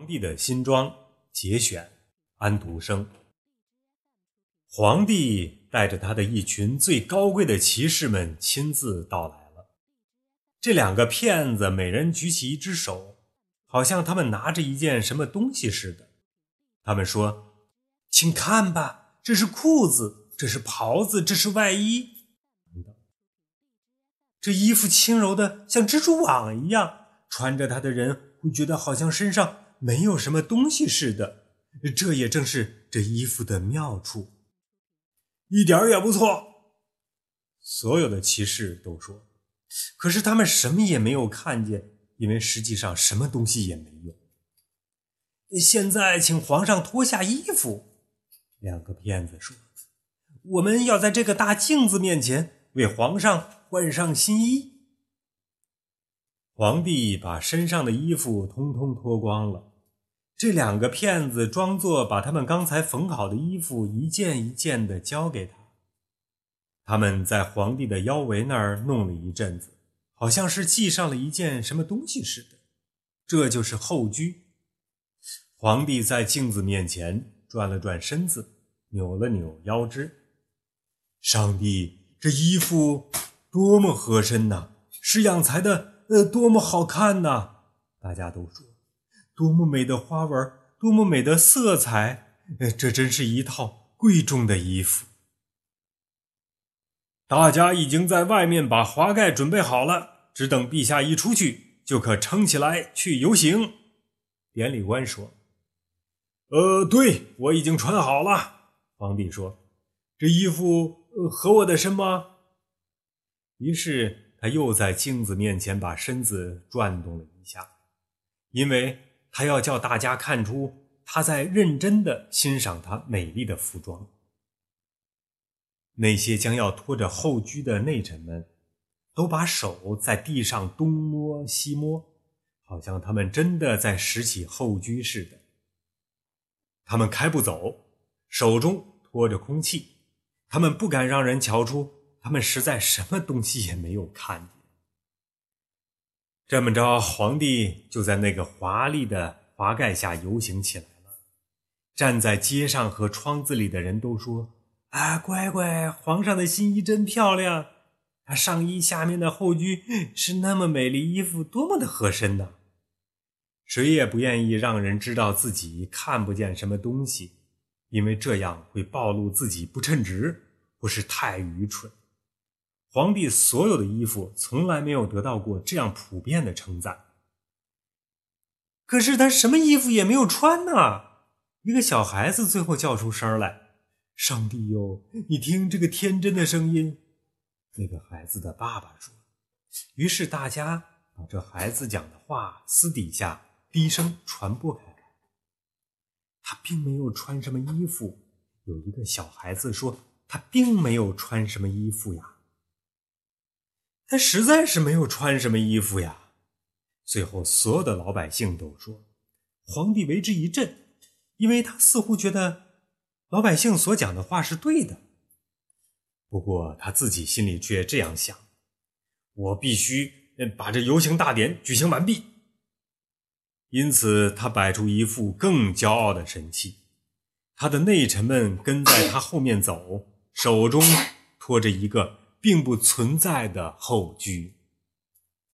皇帝的新装节选，安徒生。皇帝带着他的一群最高贵的骑士们亲自到来了。这两个骗子每人举起一只手，好像他们拿着一件什么东西似的。他们说：“请看吧，这是裤子，这是袍子，这是外衣。这衣服轻柔的像蜘蛛网一样，穿着它的人会觉得好像身上……”没有什么东西似的，这也正是这衣服的妙处，一点也不错。所有的骑士都说，可是他们什么也没有看见，因为实际上什么东西也没有。现在，请皇上脱下衣服。两个骗子说：“我们要在这个大镜子面前为皇上换上新衣。”皇帝把身上的衣服通通脱光了。这两个骗子装作把他们刚才缝好的衣服一件一件地交给他。他们在皇帝的腰围那儿弄了一阵子，好像是系上了一件什么东西似的。这就是后裾。皇帝在镜子面前转了转身子，扭了扭腰肢。上帝，这衣服多么合身呐！是养裁的，呃，多么好看呐！大家都说。多么美的花纹，多么美的色彩！这真是一套贵重的衣服。大家已经在外面把华盖准备好了，只等陛下一出去，就可撑起来去游行。典礼官说：“呃，对我已经穿好了。”皇帝说：“这衣服合我的身吗？”于是他又在镜子面前把身子转动了一下，因为。他要叫大家看出他在认真的欣赏他美丽的服装。那些将要拖着后裾的内臣们，都把手在地上东摸西摸，好像他们真的在拾起后裾似的。他们开步走，手中拖着空气，他们不敢让人瞧出他们实在什么东西也没有看见。这么着，皇帝就在那个华丽的华盖下游行起来了。站在街上和窗子里的人都说：“啊，乖乖，皇上的新衣真漂亮！他上衣下面的后裾是那么美丽，衣服多么的合身呐！”谁也不愿意让人知道自己看不见什么东西，因为这样会暴露自己不称职，或是太愚蠢。皇帝所有的衣服从来没有得到过这样普遍的称赞。可是他什么衣服也没有穿呢？一个小孩子最后叫出声来：“上帝哟，你听这个天真的声音。”那个孩子的爸爸说。于是大家把这孩子讲的话私底下低声传播开来。他并没有穿什么衣服。有一个小孩子说：“他并没有穿什么衣服呀。”他实在是没有穿什么衣服呀。最后，所有的老百姓都说，皇帝为之一振，因为他似乎觉得老百姓所讲的话是对的。不过他自己心里却这样想：我必须把这游行大典举行完毕。因此，他摆出一副更骄傲的神气。他的内臣们跟在他后面走，手中托着一个。并不存在的后居。